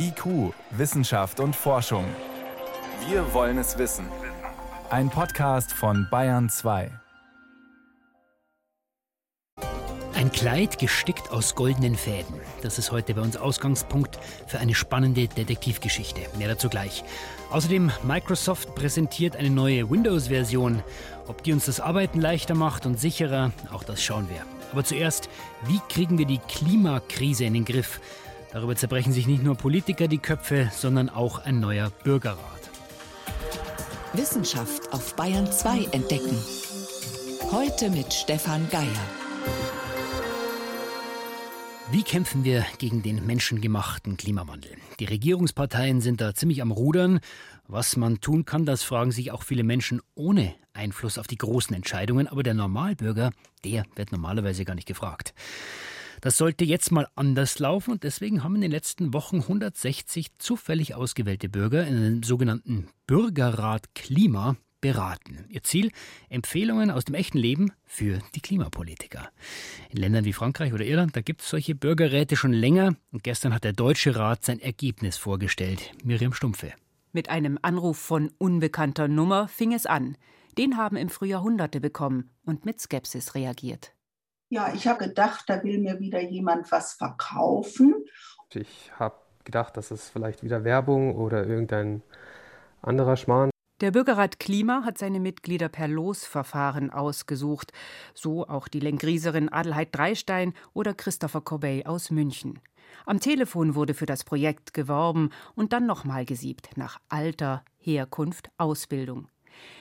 IQ, Wissenschaft und Forschung. Wir wollen es wissen. Ein Podcast von Bayern 2. Ein Kleid gestickt aus goldenen Fäden. Das ist heute bei uns Ausgangspunkt für eine spannende Detektivgeschichte. Mehr dazu gleich. Außerdem, Microsoft präsentiert eine neue Windows-Version. Ob die uns das Arbeiten leichter macht und sicherer, auch das schauen wir. Aber zuerst, wie kriegen wir die Klimakrise in den Griff? Darüber zerbrechen sich nicht nur Politiker die Köpfe, sondern auch ein neuer Bürgerrat. Wissenschaft auf Bayern 2 entdecken. Heute mit Stefan Geier. Wie kämpfen wir gegen den menschengemachten Klimawandel? Die Regierungsparteien sind da ziemlich am Rudern. Was man tun kann, das fragen sich auch viele Menschen ohne Einfluss auf die großen Entscheidungen. Aber der Normalbürger, der wird normalerweise gar nicht gefragt. Das sollte jetzt mal anders laufen und deswegen haben in den letzten Wochen 160 zufällig ausgewählte Bürger in einem sogenannten Bürgerrat Klima beraten. Ihr Ziel? Empfehlungen aus dem echten Leben für die Klimapolitiker. In Ländern wie Frankreich oder Irland, da gibt es solche Bürgerräte schon länger und gestern hat der Deutsche Rat sein Ergebnis vorgestellt. Miriam Stumpfe. Mit einem Anruf von unbekannter Nummer fing es an. Den haben im Frühjahr Hunderte bekommen und mit Skepsis reagiert. Ja, ich habe gedacht, da will mir wieder jemand was verkaufen. Ich habe gedacht, das ist vielleicht wieder Werbung oder irgendein anderer Schmarrn. Der Bürgerrat Klima hat seine Mitglieder per Losverfahren ausgesucht, so auch die Lenkrieserin Adelheid Dreistein oder Christopher Corbey aus München. Am Telefon wurde für das Projekt geworben und dann nochmal gesiebt nach Alter, Herkunft, Ausbildung.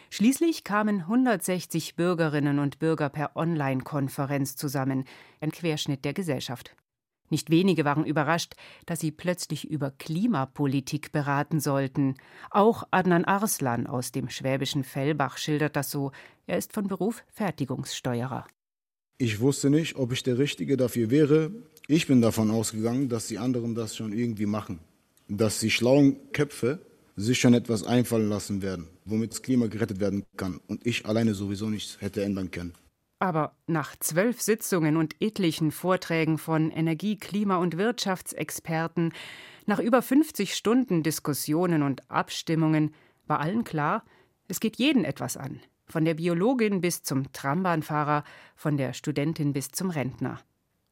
Schließlich kamen 160 Bürgerinnen und Bürger per Online-Konferenz zusammen, ein Querschnitt der Gesellschaft. Nicht wenige waren überrascht, dass sie plötzlich über Klimapolitik beraten sollten. Auch Adnan Arslan aus dem schwäbischen Fellbach schildert das so. Er ist von Beruf Fertigungssteuerer. Ich wusste nicht, ob ich der Richtige dafür wäre. Ich bin davon ausgegangen, dass die anderen das schon irgendwie machen. Dass die schlauen Köpfe sich schon etwas einfallen lassen werden, womit das Klima gerettet werden kann und ich alleine sowieso nichts hätte ändern können. Aber nach zwölf Sitzungen und etlichen Vorträgen von Energie-, Klima- und Wirtschaftsexperten, nach über 50 Stunden Diskussionen und Abstimmungen war allen klar, es geht jeden etwas an. Von der Biologin bis zum Trambahnfahrer, von der Studentin bis zum Rentner.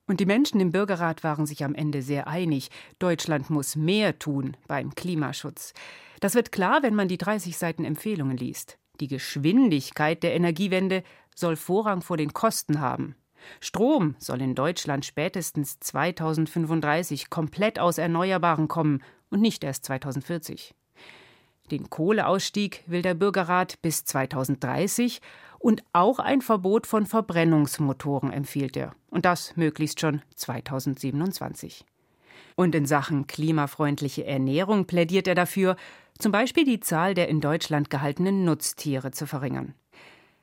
Und die Menschen im Bürgerrat waren sich am Ende sehr einig. Deutschland muss mehr tun beim Klimaschutz. Das wird klar, wenn man die 30 Seiten Empfehlungen liest. Die Geschwindigkeit der Energiewende soll Vorrang vor den Kosten haben. Strom soll in Deutschland spätestens 2035 komplett aus Erneuerbaren kommen und nicht erst 2040. Den Kohleausstieg will der Bürgerrat bis 2030 und auch ein Verbot von Verbrennungsmotoren empfiehlt er. Und das möglichst schon 2027. Und in Sachen klimafreundliche Ernährung plädiert er dafür, zum Beispiel die Zahl der in Deutschland gehaltenen Nutztiere zu verringern.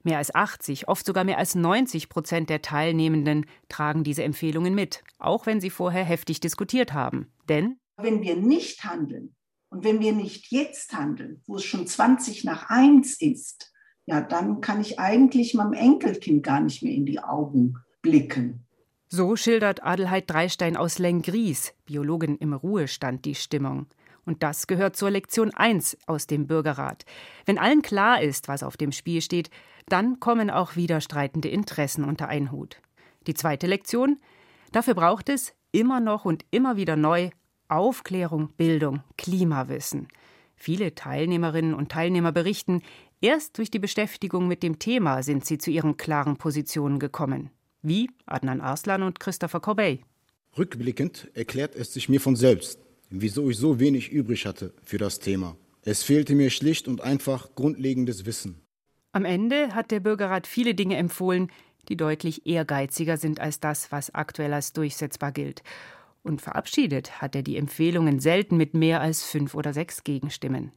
Mehr als 80, oft sogar mehr als 90 Prozent der Teilnehmenden tragen diese Empfehlungen mit, auch wenn sie vorher heftig diskutiert haben. Denn wenn wir nicht handeln und wenn wir nicht jetzt handeln, wo es schon 20 nach 1 ist, ja, dann kann ich eigentlich meinem Enkelkind gar nicht mehr in die Augen blicken. So schildert Adelheid Dreistein aus Lengries, Biologin im Ruhestand, die Stimmung. Und das gehört zur Lektion 1 aus dem Bürgerrat. Wenn allen klar ist, was auf dem Spiel steht, dann kommen auch widerstreitende Interessen unter einen Hut. Die zweite Lektion? Dafür braucht es immer noch und immer wieder neu Aufklärung, Bildung, Klimawissen. Viele Teilnehmerinnen und Teilnehmer berichten, erst durch die Beschäftigung mit dem Thema sind sie zu ihren klaren Positionen gekommen wie Adnan Arslan und Christopher Corbey. Rückblickend erklärt es sich mir von selbst, wieso ich so wenig übrig hatte für das Thema. Es fehlte mir schlicht und einfach grundlegendes Wissen. Am Ende hat der Bürgerrat viele Dinge empfohlen, die deutlich ehrgeiziger sind als das, was aktuell als durchsetzbar gilt. Und verabschiedet hat er die Empfehlungen selten mit mehr als fünf oder sechs Gegenstimmen.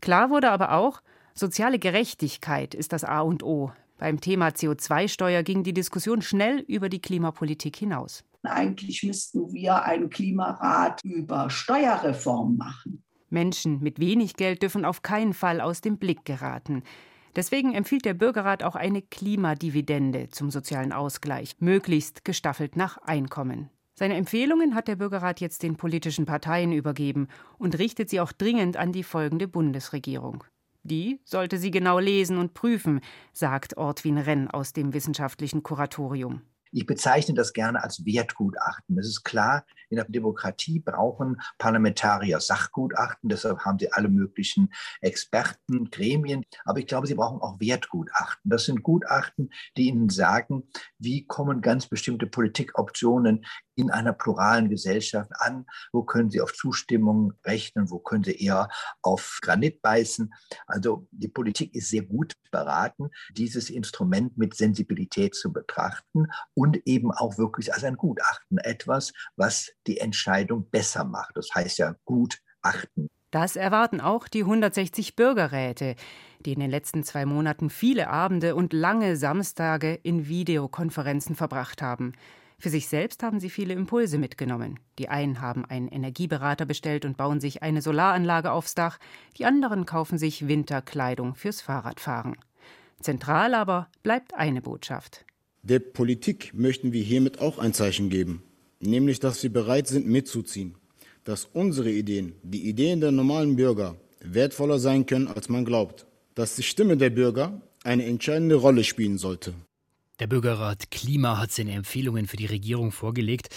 Klar wurde aber auch, soziale Gerechtigkeit ist das A und O, beim Thema CO2-Steuer ging die Diskussion schnell über die Klimapolitik hinaus. Eigentlich müssten wir einen Klimarat über Steuerreform machen. Menschen mit wenig Geld dürfen auf keinen Fall aus dem Blick geraten. Deswegen empfiehlt der Bürgerrat auch eine Klimadividende zum sozialen Ausgleich, möglichst gestaffelt nach Einkommen. Seine Empfehlungen hat der Bürgerrat jetzt den politischen Parteien übergeben und richtet sie auch dringend an die folgende Bundesregierung. Die sollte sie genau lesen und prüfen, sagt Ortwin Renn aus dem wissenschaftlichen Kuratorium. Ich bezeichne das gerne als Wertgutachten. Es ist klar, in der Demokratie brauchen Parlamentarier Sachgutachten, deshalb haben sie alle möglichen Experten, Gremien. Aber ich glaube, sie brauchen auch Wertgutachten. Das sind Gutachten, die ihnen sagen, wie kommen ganz bestimmte Politikoptionen in einer pluralen Gesellschaft an? Wo können sie auf Zustimmung rechnen? Wo können sie eher auf Granit beißen? Also die Politik ist sehr gut beraten, dieses Instrument mit Sensibilität zu betrachten und eben auch wirklich als ein Gutachten, etwas, was die Entscheidung besser macht. Das heißt ja Gutachten. Das erwarten auch die 160 Bürgerräte, die in den letzten zwei Monaten viele Abende und lange Samstage in Videokonferenzen verbracht haben. Für sich selbst haben sie viele Impulse mitgenommen. Die einen haben einen Energieberater bestellt und bauen sich eine Solaranlage aufs Dach, die anderen kaufen sich Winterkleidung fürs Fahrradfahren. Zentral aber bleibt eine Botschaft. Der Politik möchten wir hiermit auch ein Zeichen geben, nämlich dass wir bereit sind mitzuziehen, dass unsere Ideen, die Ideen der normalen Bürger, wertvoller sein können, als man glaubt, dass die Stimme der Bürger eine entscheidende Rolle spielen sollte. Der Bürgerrat Klima hat seine Empfehlungen für die Regierung vorgelegt.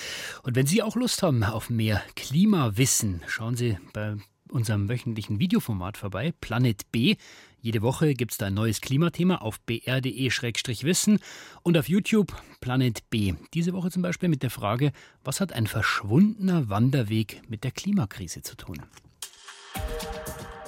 Und wenn Sie auch Lust haben auf mehr Klimawissen, schauen Sie bei unserem wöchentlichen Videoformat vorbei, Planet B. Jede Woche gibt es da ein neues Klimathema auf br.de-wissen und auf YouTube Planet B. Diese Woche zum Beispiel mit der Frage, was hat ein verschwundener Wanderweg mit der Klimakrise zu tun?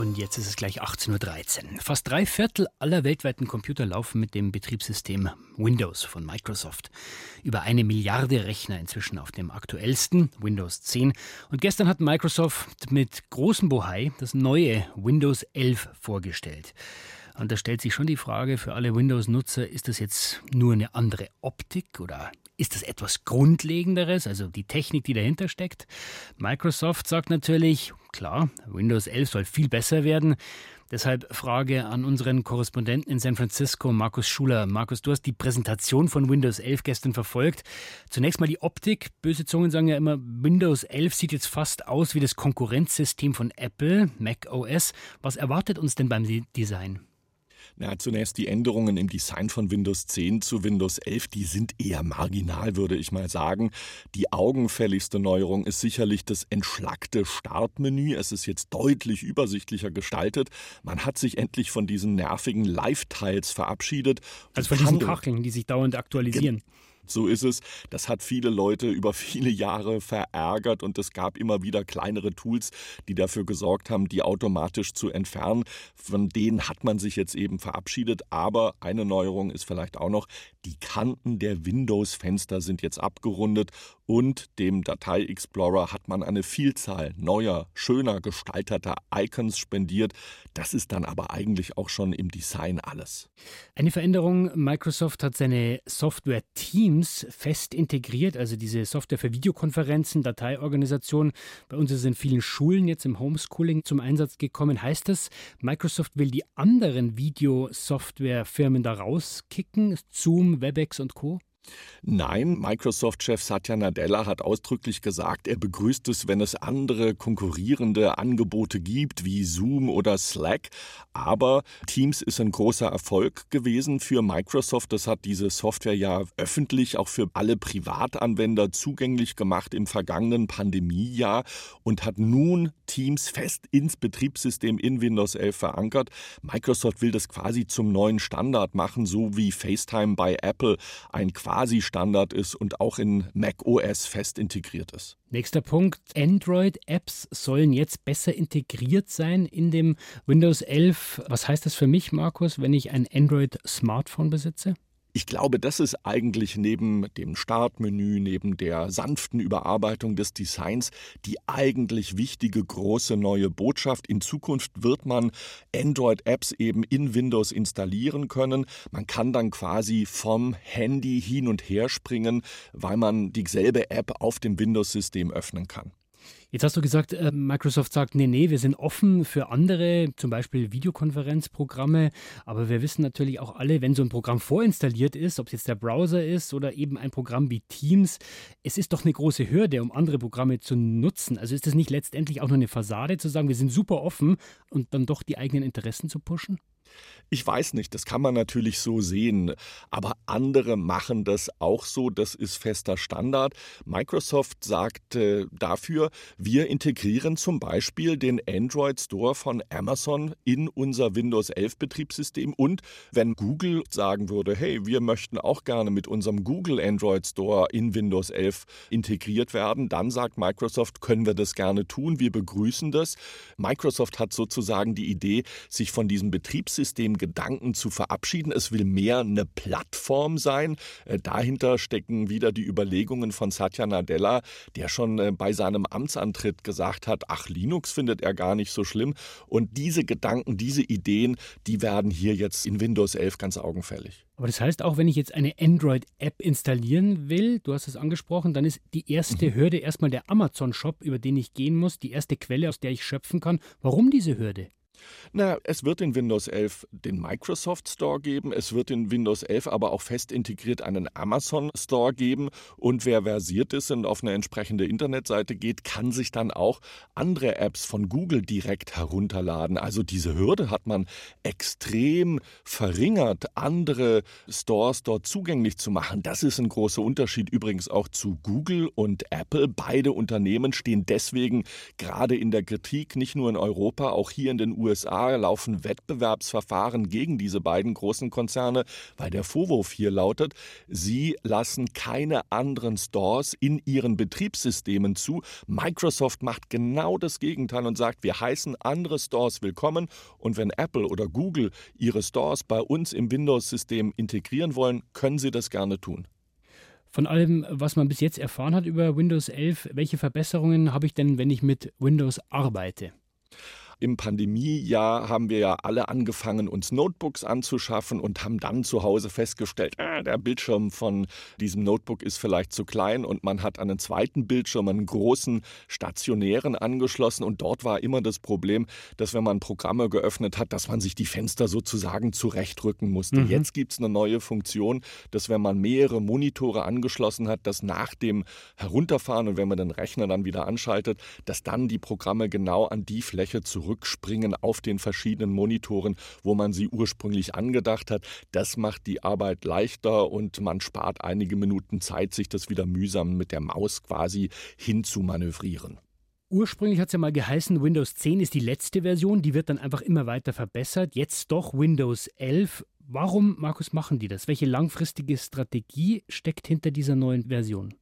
Und jetzt ist es gleich 18.13 Uhr. Fast drei Viertel aller weltweiten Computer laufen mit dem Betriebssystem Windows von Microsoft. Über eine Milliarde Rechner inzwischen auf dem aktuellsten Windows 10. Und gestern hat Microsoft mit großem Bohai das neue Windows 11 vorgestellt. Und da stellt sich schon die Frage für alle Windows-Nutzer, ist das jetzt nur eine andere Optik oder ist das etwas Grundlegenderes, also die Technik, die dahinter steckt? Microsoft sagt natürlich, klar, Windows 11 soll viel besser werden. Deshalb Frage an unseren Korrespondenten in San Francisco, Markus Schuler. Markus, du hast die Präsentation von Windows 11 gestern verfolgt. Zunächst mal die Optik. Böse Zungen sagen ja immer, Windows 11 sieht jetzt fast aus wie das Konkurrenzsystem von Apple, Mac OS. Was erwartet uns denn beim Design? Na, zunächst die Änderungen im Design von Windows 10 zu Windows 11, die sind eher marginal, würde ich mal sagen. Die augenfälligste Neuerung ist sicherlich das entschlackte Startmenü. Es ist jetzt deutlich übersichtlicher gestaltet. Man hat sich endlich von diesen nervigen Live-Tiles verabschiedet. Also von diesen Kacheln, die sich dauernd aktualisieren. So ist es. Das hat viele Leute über viele Jahre verärgert und es gab immer wieder kleinere Tools, die dafür gesorgt haben, die automatisch zu entfernen. Von denen hat man sich jetzt eben verabschiedet. Aber eine Neuerung ist vielleicht auch noch, die Kanten der Windows-Fenster sind jetzt abgerundet und dem Datei-Explorer hat man eine Vielzahl neuer, schöner gestalteter Icons spendiert. Das ist dann aber eigentlich auch schon im Design alles. Eine Veränderung, Microsoft hat seine Software Teams fest integriert, also diese Software für Videokonferenzen, Dateiorganisation. Bei uns ist es in vielen Schulen jetzt im Homeschooling zum Einsatz gekommen. Heißt das, Microsoft will die anderen Videosoftwarefirmen da rauskicken? Zoom, WebEx und Co.? Nein, Microsoft-Chef Satya Nadella hat ausdrücklich gesagt, er begrüßt es, wenn es andere konkurrierende Angebote gibt, wie Zoom oder Slack. Aber Teams ist ein großer Erfolg gewesen für Microsoft. Das hat diese Software ja öffentlich auch für alle Privatanwender zugänglich gemacht im vergangenen Pandemiejahr und hat nun Teams fest ins Betriebssystem in Windows 11 verankert. Microsoft will das quasi zum neuen Standard machen, so wie FaceTime bei Apple ein quasi Quasi-Standard ist und auch in Mac OS fest integriert ist. Nächster Punkt. Android-Apps sollen jetzt besser integriert sein in dem Windows 11. Was heißt das für mich, Markus, wenn ich ein Android-Smartphone besitze? Ich glaube, das ist eigentlich neben dem Startmenü, neben der sanften Überarbeitung des Designs die eigentlich wichtige große neue Botschaft. In Zukunft wird man Android-Apps eben in Windows installieren können. Man kann dann quasi vom Handy hin und her springen, weil man dieselbe App auf dem Windows-System öffnen kann. Jetzt hast du gesagt, äh, Microsoft sagt, nee, nee, wir sind offen für andere, zum Beispiel Videokonferenzprogramme. Aber wir wissen natürlich auch alle, wenn so ein Programm vorinstalliert ist, ob es jetzt der Browser ist oder eben ein Programm wie Teams, es ist doch eine große Hürde, um andere Programme zu nutzen. Also ist das nicht letztendlich auch nur eine Fassade, zu sagen, wir sind super offen und dann doch die eigenen Interessen zu pushen? Ich weiß nicht, das kann man natürlich so sehen, aber andere machen das auch so, das ist fester Standard. Microsoft sagt äh, dafür, wir integrieren zum Beispiel den Android Store von Amazon in unser Windows 11 Betriebssystem und wenn Google sagen würde, hey, wir möchten auch gerne mit unserem Google Android Store in Windows 11 integriert werden, dann sagt Microsoft, können wir das gerne tun, wir begrüßen das. Microsoft hat sozusagen die Idee, sich von diesem Betriebssystem Gedanken zu verabschieden. Es will mehr eine Plattform sein. Äh, dahinter stecken wieder die Überlegungen von Satya Nadella, der schon äh, bei seinem Amtsantritt gesagt hat, ach, Linux findet er gar nicht so schlimm. Und diese Gedanken, diese Ideen, die werden hier jetzt in Windows 11 ganz augenfällig. Aber das heißt auch, wenn ich jetzt eine Android-App installieren will, du hast es angesprochen, dann ist die erste mhm. Hürde erstmal der Amazon-Shop, über den ich gehen muss, die erste Quelle, aus der ich schöpfen kann. Warum diese Hürde? Na, es wird in Windows 11 den Microsoft Store geben, es wird in Windows 11 aber auch fest integriert einen Amazon Store geben und wer versiert ist und auf eine entsprechende Internetseite geht, kann sich dann auch andere Apps von Google direkt herunterladen. Also diese Hürde hat man extrem verringert, andere Stores dort zugänglich zu machen. Das ist ein großer Unterschied übrigens auch zu Google und Apple. Beide Unternehmen stehen deswegen gerade in der Kritik, nicht nur in Europa, auch hier in den USA USA laufen Wettbewerbsverfahren gegen diese beiden großen Konzerne, weil der Vorwurf hier lautet, sie lassen keine anderen Stores in ihren Betriebssystemen zu. Microsoft macht genau das Gegenteil und sagt, wir heißen andere Stores willkommen und wenn Apple oder Google ihre Stores bei uns im Windows-System integrieren wollen, können sie das gerne tun. Von allem, was man bis jetzt erfahren hat über Windows 11, welche Verbesserungen habe ich denn, wenn ich mit Windows arbeite? Im Pandemiejahr haben wir ja alle angefangen, uns Notebooks anzuschaffen und haben dann zu Hause festgestellt, äh, der Bildschirm von diesem Notebook ist vielleicht zu klein und man hat einen zweiten Bildschirm, einen großen stationären angeschlossen und dort war immer das Problem, dass wenn man Programme geöffnet hat, dass man sich die Fenster sozusagen zurechtrücken musste. Mhm. Jetzt gibt es eine neue Funktion, dass wenn man mehrere Monitore angeschlossen hat, dass nach dem Herunterfahren und wenn man den Rechner dann wieder anschaltet, dass dann die Programme genau an die Fläche zurück zurückspringen auf den verschiedenen Monitoren, wo man sie ursprünglich angedacht hat. Das macht die Arbeit leichter und man spart einige Minuten Zeit, sich das wieder mühsam mit der Maus quasi hinzumanövrieren. Ursprünglich hat es ja mal geheißen, Windows 10 ist die letzte Version, die wird dann einfach immer weiter verbessert. Jetzt doch Windows 11. Warum, Markus, machen die das? Welche langfristige Strategie steckt hinter dieser neuen Version?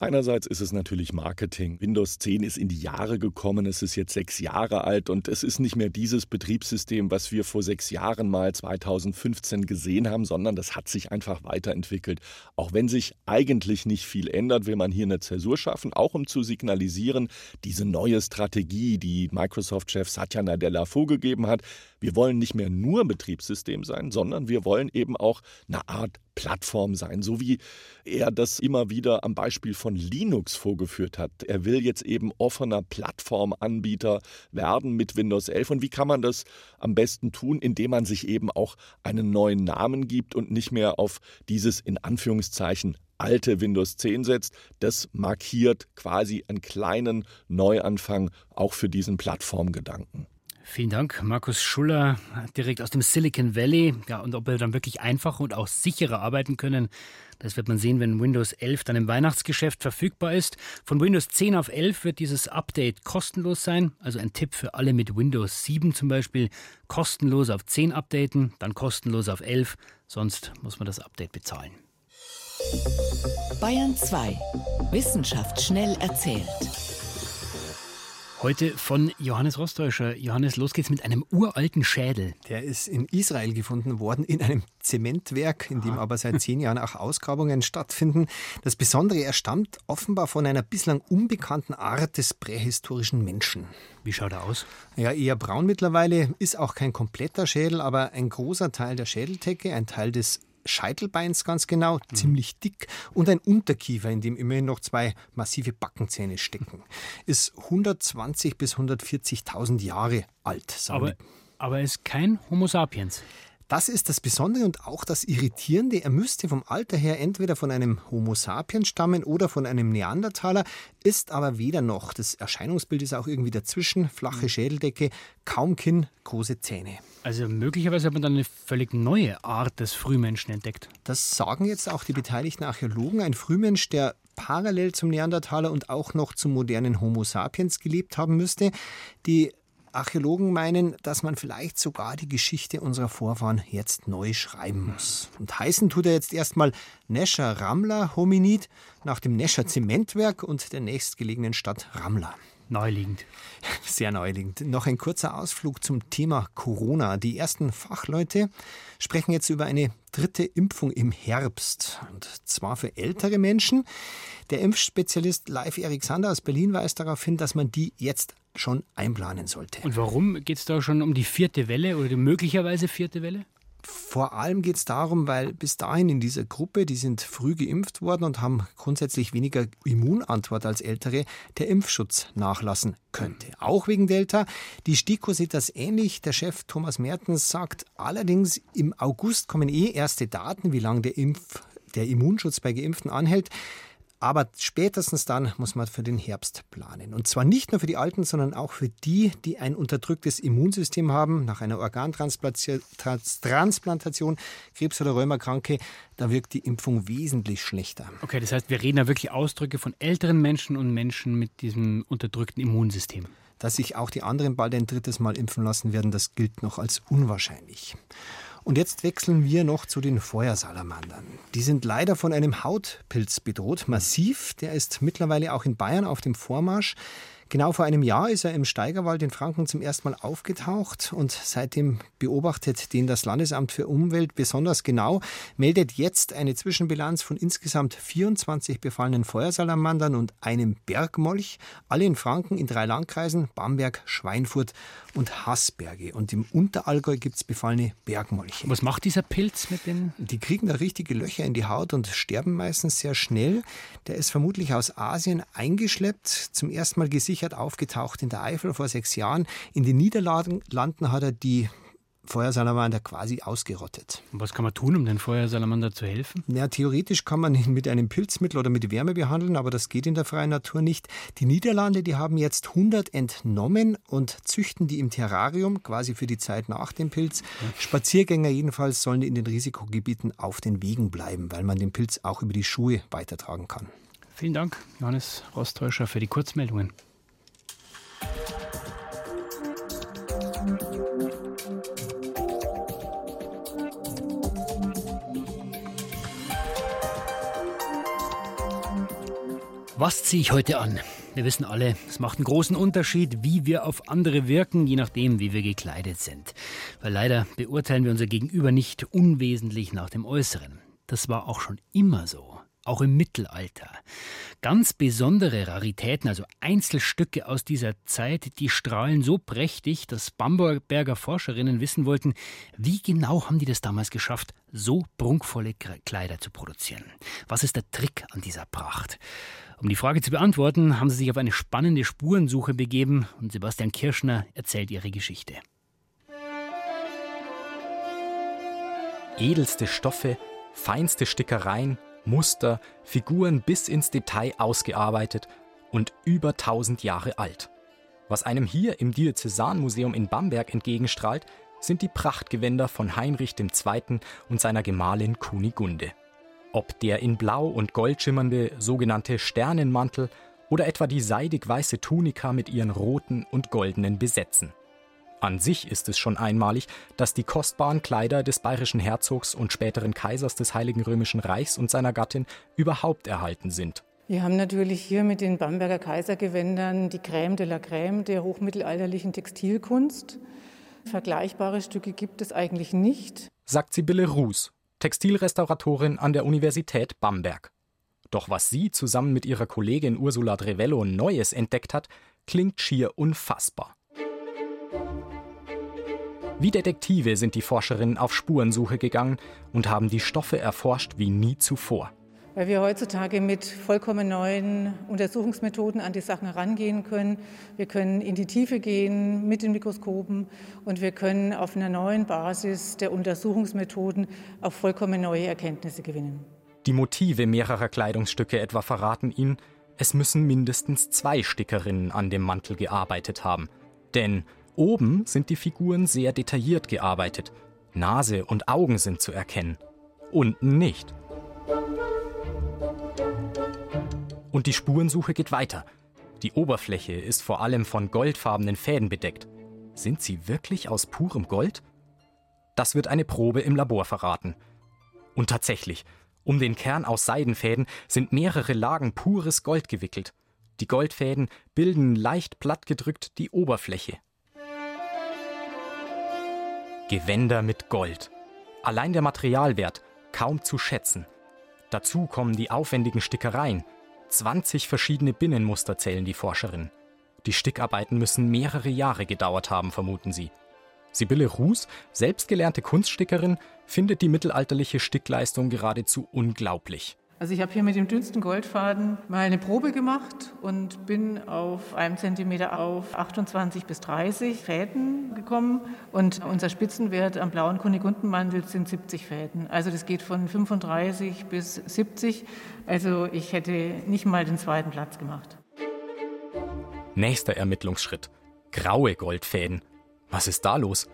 Einerseits ist es natürlich Marketing. Windows 10 ist in die Jahre gekommen, es ist jetzt sechs Jahre alt und es ist nicht mehr dieses Betriebssystem, was wir vor sechs Jahren mal 2015 gesehen haben, sondern das hat sich einfach weiterentwickelt. Auch wenn sich eigentlich nicht viel ändert, will man hier eine Zäsur schaffen, auch um zu signalisieren, diese neue Strategie, die Microsoft-Chef Satya Nadella vorgegeben hat, wir wollen nicht mehr nur Betriebssystem sein, sondern wir wollen eben auch eine Art Plattform sein, so wie er das immer wieder am Beispiel von Linux vorgeführt hat. Er will jetzt eben offener Plattformanbieter werden mit Windows 11. Und wie kann man das am besten tun? Indem man sich eben auch einen neuen Namen gibt und nicht mehr auf dieses in Anführungszeichen alte Windows 10 setzt. Das markiert quasi einen kleinen Neuanfang auch für diesen Plattformgedanken. Vielen Dank, Markus Schuller, direkt aus dem Silicon Valley. Ja, und ob wir dann wirklich einfacher und auch sicherer arbeiten können, das wird man sehen, wenn Windows 11 dann im Weihnachtsgeschäft verfügbar ist. Von Windows 10 auf 11 wird dieses Update kostenlos sein. Also ein Tipp für alle mit Windows 7 zum Beispiel. Kostenlos auf 10 updaten, dann kostenlos auf 11. Sonst muss man das Update bezahlen. Bayern 2. Wissenschaft schnell erzählt. Heute von Johannes Rostäuscher. Johannes, los geht's mit einem uralten Schädel. Der ist in Israel gefunden worden, in einem Zementwerk, in dem aber seit zehn Jahren auch Ausgrabungen stattfinden. Das Besondere, er stammt offenbar von einer bislang unbekannten Art des prähistorischen Menschen. Wie schaut er aus? Ja, eher braun mittlerweile, ist auch kein kompletter Schädel, aber ein großer Teil der Schädeldecke, ein Teil des Scheitelbeins ganz genau, mhm. ziemlich dick und ein Unterkiefer, in dem immerhin noch zwei massive Backenzähne stecken. Ist 120 bis 140.000 Jahre alt. Aber, aber er ist kein Homo sapiens. Das ist das Besondere und auch das Irritierende. Er müsste vom Alter her entweder von einem Homo sapiens stammen oder von einem Neandertaler, ist aber weder noch. Das Erscheinungsbild ist auch irgendwie dazwischen. Flache mhm. Schädeldecke, kaum Kinn, große Zähne. Also möglicherweise hat man dann eine völlig neue Art des Frühmenschen entdeckt. Das sagen jetzt auch die beteiligten Archäologen. Ein Frühmensch, der parallel zum Neandertaler und auch noch zum modernen Homo sapiens gelebt haben müsste. Die Archäologen meinen, dass man vielleicht sogar die Geschichte unserer Vorfahren jetzt neu schreiben muss. Und heißen tut er jetzt erstmal Nescher Ramla Hominid nach dem Nescher Zementwerk und der nächstgelegenen Stadt Ramla. Neuliegend. Sehr neuliegend. Noch ein kurzer Ausflug zum Thema Corona. Die ersten Fachleute sprechen jetzt über eine dritte Impfung im Herbst. Und zwar für ältere Menschen. Der Impfspezialist Leif Eriksander aus Berlin weist darauf hin, dass man die jetzt schon einplanen sollte. Und warum geht es da schon um die vierte Welle oder die möglicherweise vierte Welle? Vor allem geht es darum, weil bis dahin in dieser Gruppe, die sind früh geimpft worden und haben grundsätzlich weniger Immunantwort als Ältere, der Impfschutz nachlassen könnte. Auch wegen Delta. Die STIKO sieht das ähnlich. Der Chef Thomas Mertens sagt allerdings, im August kommen eh erste Daten, wie lange der Impf der Immunschutz bei Geimpften anhält. Aber spätestens dann muss man für den Herbst planen. Und zwar nicht nur für die Alten, sondern auch für die, die ein unterdrücktes Immunsystem haben, nach einer Organtransplantation, Krebs- oder Rheumakranke. Da wirkt die Impfung wesentlich schlechter. Okay, das heißt, wir reden da wirklich Ausdrücke von älteren Menschen und Menschen mit diesem unterdrückten Immunsystem. Dass sich auch die anderen bald ein drittes Mal impfen lassen werden, das gilt noch als unwahrscheinlich. Und jetzt wechseln wir noch zu den Feuersalamandern. Die sind leider von einem Hautpilz bedroht, massiv. Der ist mittlerweile auch in Bayern auf dem Vormarsch. Genau vor einem Jahr ist er im Steigerwald in Franken zum ersten Mal aufgetaucht und seitdem beobachtet den das Landesamt für Umwelt besonders genau, meldet jetzt eine Zwischenbilanz von insgesamt 24 befallenen Feuersalamandern und einem Bergmolch, alle in Franken in drei Landkreisen, Bamberg, Schweinfurt und Haßberge. Und im Unterallgäu gibt es befallene Bergmolche. Was macht dieser Pilz mit den? Die kriegen da richtige Löcher in die Haut und sterben meistens sehr schnell. Der ist vermutlich aus Asien eingeschleppt, zum ersten Mal gesichert Richard aufgetaucht in der Eifel vor sechs Jahren. In den Niederlanden hat er die Feuersalamander quasi ausgerottet. Und was kann man tun, um den Feuersalamander zu helfen? Ja, theoretisch kann man ihn mit einem Pilzmittel oder mit Wärme behandeln, aber das geht in der freien Natur nicht. Die Niederlande, die haben jetzt 100 entnommen und züchten die im Terrarium, quasi für die Zeit nach dem Pilz. Spaziergänger jedenfalls sollen in den Risikogebieten auf den Wegen bleiben, weil man den Pilz auch über die Schuhe weitertragen kann. Vielen Dank, Johannes Rostäuscher, für die Kurzmeldungen. Was ziehe ich heute an? Wir wissen alle, es macht einen großen Unterschied, wie wir auf andere wirken, je nachdem, wie wir gekleidet sind. Weil leider beurteilen wir unser Gegenüber nicht unwesentlich nach dem Äußeren. Das war auch schon immer so auch im Mittelalter. Ganz besondere Raritäten, also Einzelstücke aus dieser Zeit, die strahlen so prächtig, dass Bamberger Forscherinnen wissen wollten, wie genau haben die das damals geschafft, so prunkvolle Kleider zu produzieren. Was ist der Trick an dieser Pracht? Um die Frage zu beantworten, haben sie sich auf eine spannende Spurensuche begeben und Sebastian Kirschner erzählt ihre Geschichte. Edelste Stoffe, feinste Stickereien, Muster, Figuren bis ins Detail ausgearbeitet und über 1000 Jahre alt. Was einem hier im Diözesanmuseum in Bamberg entgegenstrahlt, sind die Prachtgewänder von Heinrich II. und seiner Gemahlin Kunigunde. Ob der in Blau und Gold schimmernde sogenannte Sternenmantel oder etwa die seidig weiße Tunika mit ihren roten und goldenen Besetzen. An sich ist es schon einmalig, dass die kostbaren Kleider des bayerischen Herzogs und späteren Kaisers des Heiligen Römischen Reichs und seiner Gattin überhaupt erhalten sind. Wir haben natürlich hier mit den Bamberger Kaisergewändern die Crème de la Crème der hochmittelalterlichen Textilkunst. Vergleichbare Stücke gibt es eigentlich nicht. Sagt Sibylle Ruß, Textilrestauratorin an der Universität Bamberg. Doch was sie zusammen mit ihrer Kollegin Ursula Drevello Neues entdeckt hat, klingt schier unfassbar. Wie Detektive sind die Forscherinnen auf Spurensuche gegangen und haben die Stoffe erforscht wie nie zuvor weil wir heutzutage mit vollkommen neuen Untersuchungsmethoden an die Sachen herangehen können. Wir können in die Tiefe gehen mit den Mikroskopen und wir können auf einer neuen Basis der Untersuchungsmethoden auch vollkommen neue Erkenntnisse gewinnen. Die Motive mehrerer Kleidungsstücke etwa verraten Ihnen, es müssen mindestens zwei Stickerinnen an dem Mantel gearbeitet haben. Denn oben sind die Figuren sehr detailliert gearbeitet. Nase und Augen sind zu erkennen. Unten nicht. Und die Spurensuche geht weiter. Die Oberfläche ist vor allem von goldfarbenen Fäden bedeckt. Sind sie wirklich aus purem Gold? Das wird eine Probe im Labor verraten. Und tatsächlich, um den Kern aus Seidenfäden sind mehrere Lagen pures Gold gewickelt. Die Goldfäden bilden leicht plattgedrückt die Oberfläche. Gewänder mit Gold. Allein der Materialwert kaum zu schätzen. Dazu kommen die aufwendigen Stickereien, 20 verschiedene Binnenmuster zählen die Forscherinnen. Die Stickarbeiten müssen mehrere Jahre gedauert haben, vermuten sie. Sibylle Ruß, selbstgelernte Kunststickerin, findet die mittelalterliche Stickleistung geradezu unglaublich. Also ich habe hier mit dem dünnsten Goldfaden mal eine Probe gemacht und bin auf einem Zentimeter auf 28 bis 30 Fäden gekommen. Und unser Spitzenwert am blauen Kunigundenmantel sind 70 Fäden. Also das geht von 35 bis 70. Also ich hätte nicht mal den zweiten Platz gemacht. Nächster Ermittlungsschritt. Graue Goldfäden. Was ist da los?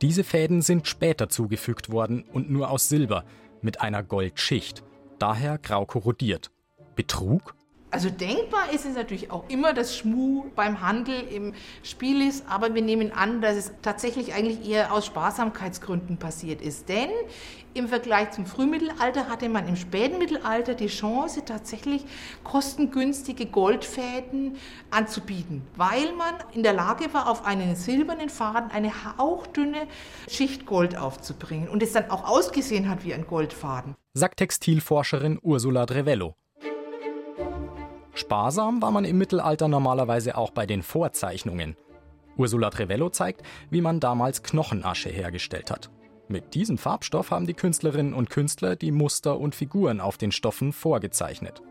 Diese Fäden sind später zugefügt worden und nur aus Silber mit einer Goldschicht daher grau korrodiert. Betrug? Also denkbar ist es natürlich auch immer, dass Schmu beim Handel im Spiel ist, aber wir nehmen an, dass es tatsächlich eigentlich eher aus Sparsamkeitsgründen passiert ist. Denn im Vergleich zum Frühmittelalter hatte man im späten Mittelalter die Chance, tatsächlich kostengünstige Goldfäden anzubieten, weil man in der Lage war, auf einen silbernen Faden eine hauchdünne Schicht Gold aufzubringen und es dann auch ausgesehen hat wie ein Goldfaden. Sagt Textilforscherin Ursula Drevello. Sparsam war man im Mittelalter normalerweise auch bei den Vorzeichnungen. Ursula Trevello zeigt, wie man damals Knochenasche hergestellt hat. Mit diesem Farbstoff haben die Künstlerinnen und Künstler die Muster und Figuren auf den Stoffen vorgezeichnet.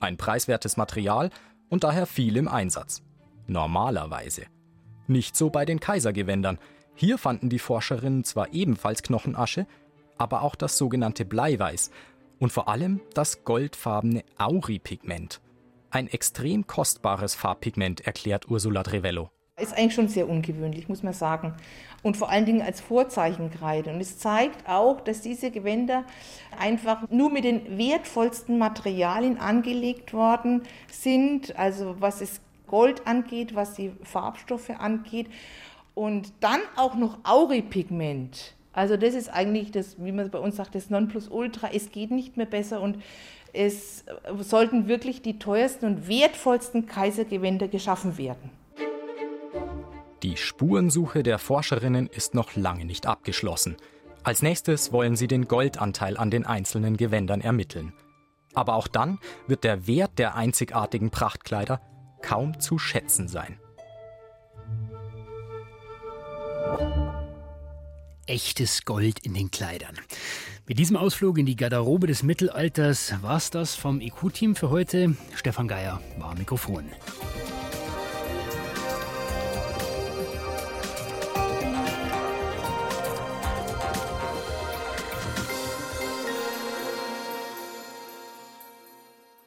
Ein preiswertes Material und daher viel im Einsatz. Normalerweise. Nicht so bei den Kaisergewändern. Hier fanden die Forscherinnen zwar ebenfalls Knochenasche, aber auch das sogenannte Bleiweiß und vor allem das goldfarbene Auripigment. Ein extrem kostbares Farbpigment, erklärt Ursula Trevello. Ist eigentlich schon sehr ungewöhnlich, muss man sagen. Und vor allen Dingen als Vorzeichenkreide. Und es zeigt auch, dass diese Gewänder einfach nur mit den wertvollsten Materialien angelegt worden sind. Also was es Gold angeht, was die Farbstoffe angeht. Und dann auch noch Auripigment. Also das ist eigentlich das, wie man bei uns sagt, das Nonplusultra. Es geht nicht mehr besser und es sollten wirklich die teuersten und wertvollsten Kaisergewänder geschaffen werden. Die Spurensuche der Forscherinnen ist noch lange nicht abgeschlossen. Als nächstes wollen sie den Goldanteil an den einzelnen Gewändern ermitteln. Aber auch dann wird der Wert der einzigartigen Prachtkleider kaum zu schätzen sein. Echtes Gold in den Kleidern. Mit diesem Ausflug in die Garderobe des Mittelalters war es das vom IQ-Team für heute. Stefan Geier war Mikrofon.